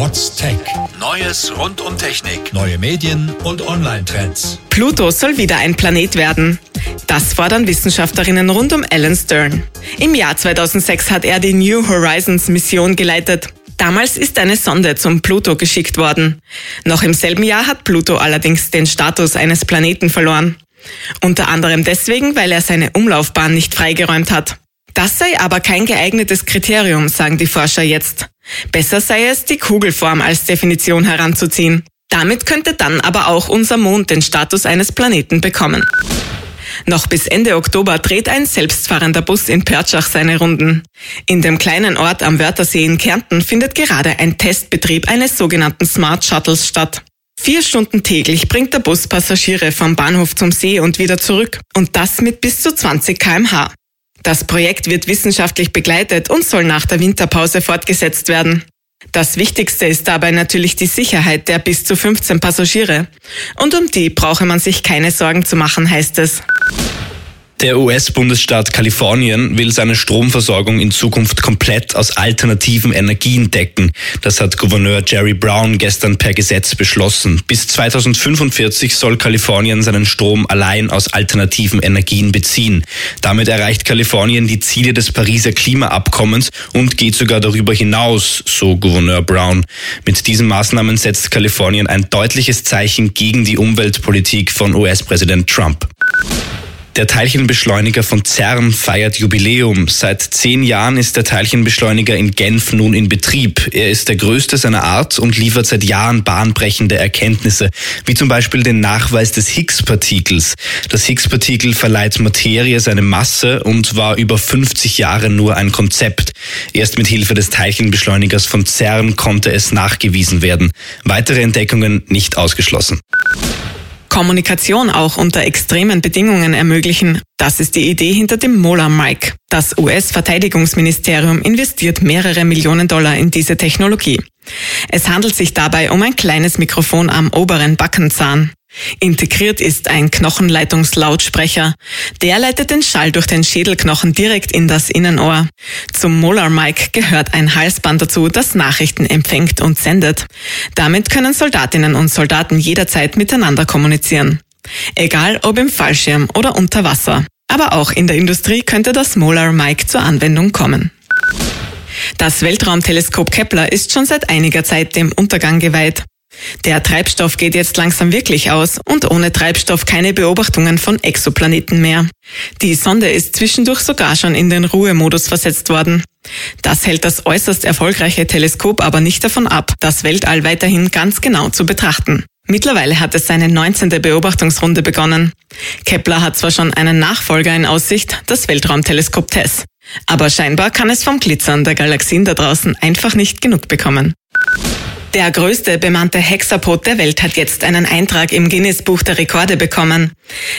What's Tech? Neues rund um Technik, neue Medien und Online-Trends. Pluto soll wieder ein Planet werden. Das fordern Wissenschaftlerinnen rund um Alan Stern. Im Jahr 2006 hat er die New Horizons Mission geleitet. Damals ist eine Sonde zum Pluto geschickt worden. Noch im selben Jahr hat Pluto allerdings den Status eines Planeten verloren. Unter anderem deswegen, weil er seine Umlaufbahn nicht freigeräumt hat. Das sei aber kein geeignetes Kriterium, sagen die Forscher jetzt. Besser sei es, die Kugelform als Definition heranzuziehen. Damit könnte dann aber auch unser Mond den Status eines Planeten bekommen. Noch bis Ende Oktober dreht ein selbstfahrender Bus in Pertschach seine Runden. In dem kleinen Ort am Wörthersee in Kärnten findet gerade ein Testbetrieb eines sogenannten Smart Shuttles statt. Vier Stunden täglich bringt der Bus Passagiere vom Bahnhof zum See und wieder zurück. Und das mit bis zu 20 kmh. Das Projekt wird wissenschaftlich begleitet und soll nach der Winterpause fortgesetzt werden. Das Wichtigste ist dabei natürlich die Sicherheit der bis zu 15 Passagiere. Und um die brauche man sich keine Sorgen zu machen, heißt es. Der US-Bundesstaat Kalifornien will seine Stromversorgung in Zukunft komplett aus alternativen Energien decken. Das hat Gouverneur Jerry Brown gestern per Gesetz beschlossen. Bis 2045 soll Kalifornien seinen Strom allein aus alternativen Energien beziehen. Damit erreicht Kalifornien die Ziele des Pariser Klimaabkommens und geht sogar darüber hinaus, so Gouverneur Brown. Mit diesen Maßnahmen setzt Kalifornien ein deutliches Zeichen gegen die Umweltpolitik von US-Präsident Trump. Der Teilchenbeschleuniger von CERN feiert Jubiläum. Seit zehn Jahren ist der Teilchenbeschleuniger in Genf nun in Betrieb. Er ist der größte seiner Art und liefert seit Jahren bahnbrechende Erkenntnisse, wie zum Beispiel den Nachweis des Higgs-Partikels. Das Higgs-Partikel verleiht Materie seine Masse und war über 50 Jahre nur ein Konzept. Erst mit Hilfe des Teilchenbeschleunigers von CERN konnte es nachgewiesen werden. Weitere Entdeckungen nicht ausgeschlossen. Kommunikation auch unter extremen Bedingungen ermöglichen. Das ist die Idee hinter dem Molar Mic. Das US-Verteidigungsministerium investiert mehrere Millionen Dollar in diese Technologie. Es handelt sich dabei um ein kleines Mikrofon am oberen Backenzahn. Integriert ist ein Knochenleitungslautsprecher. Der leitet den Schall durch den Schädelknochen direkt in das Innenohr. Zum Molar Mic gehört ein Halsband dazu, das Nachrichten empfängt und sendet. Damit können Soldatinnen und Soldaten jederzeit miteinander kommunizieren. Egal ob im Fallschirm oder unter Wasser. Aber auch in der Industrie könnte das Molar Mic zur Anwendung kommen. Das Weltraumteleskop Kepler ist schon seit einiger Zeit dem Untergang geweiht. Der Treibstoff geht jetzt langsam wirklich aus und ohne Treibstoff keine Beobachtungen von Exoplaneten mehr. Die Sonde ist zwischendurch sogar schon in den Ruhemodus versetzt worden. Das hält das äußerst erfolgreiche Teleskop aber nicht davon ab, das Weltall weiterhin ganz genau zu betrachten. Mittlerweile hat es seine 19. Beobachtungsrunde begonnen. Kepler hat zwar schon einen Nachfolger in Aussicht, das Weltraumteleskop TESS. Aber scheinbar kann es vom Glitzern der Galaxien da draußen einfach nicht genug bekommen. Der größte bemannte Hexapod der Welt hat jetzt einen Eintrag im Guinness-Buch der Rekorde bekommen.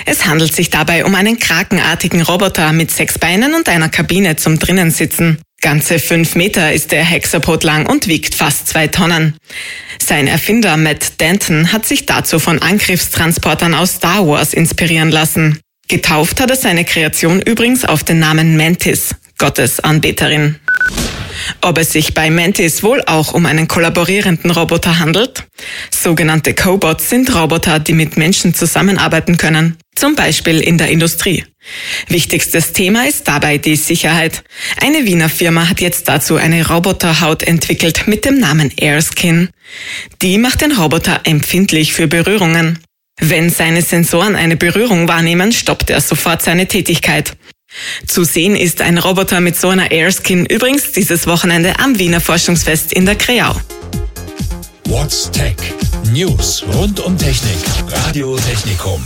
Es handelt sich dabei um einen krakenartigen Roboter mit sechs Beinen und einer Kabine zum Drinnensitzen. Ganze fünf Meter ist der Hexapod lang und wiegt fast zwei Tonnen. Sein Erfinder Matt Denton hat sich dazu von Angriffstransportern aus Star Wars inspirieren lassen. Getauft hat er seine Kreation übrigens auf den Namen Mantis, Gottes Anbeterin. Ob es sich bei Mantis wohl auch um einen kollaborierenden Roboter handelt? Sogenannte Cobots sind Roboter, die mit Menschen zusammenarbeiten können, zum Beispiel in der Industrie. Wichtigstes Thema ist dabei die Sicherheit. Eine Wiener Firma hat jetzt dazu eine Roboterhaut entwickelt mit dem Namen Airskin. Die macht den Roboter empfindlich für Berührungen. Wenn seine Sensoren eine Berührung wahrnehmen, stoppt er sofort seine Tätigkeit. Zu sehen ist ein Roboter mit so einer Airskin übrigens dieses Wochenende am Wiener Forschungsfest in der Kreau. What's Tech? News rund um Technik. Radio Technikum.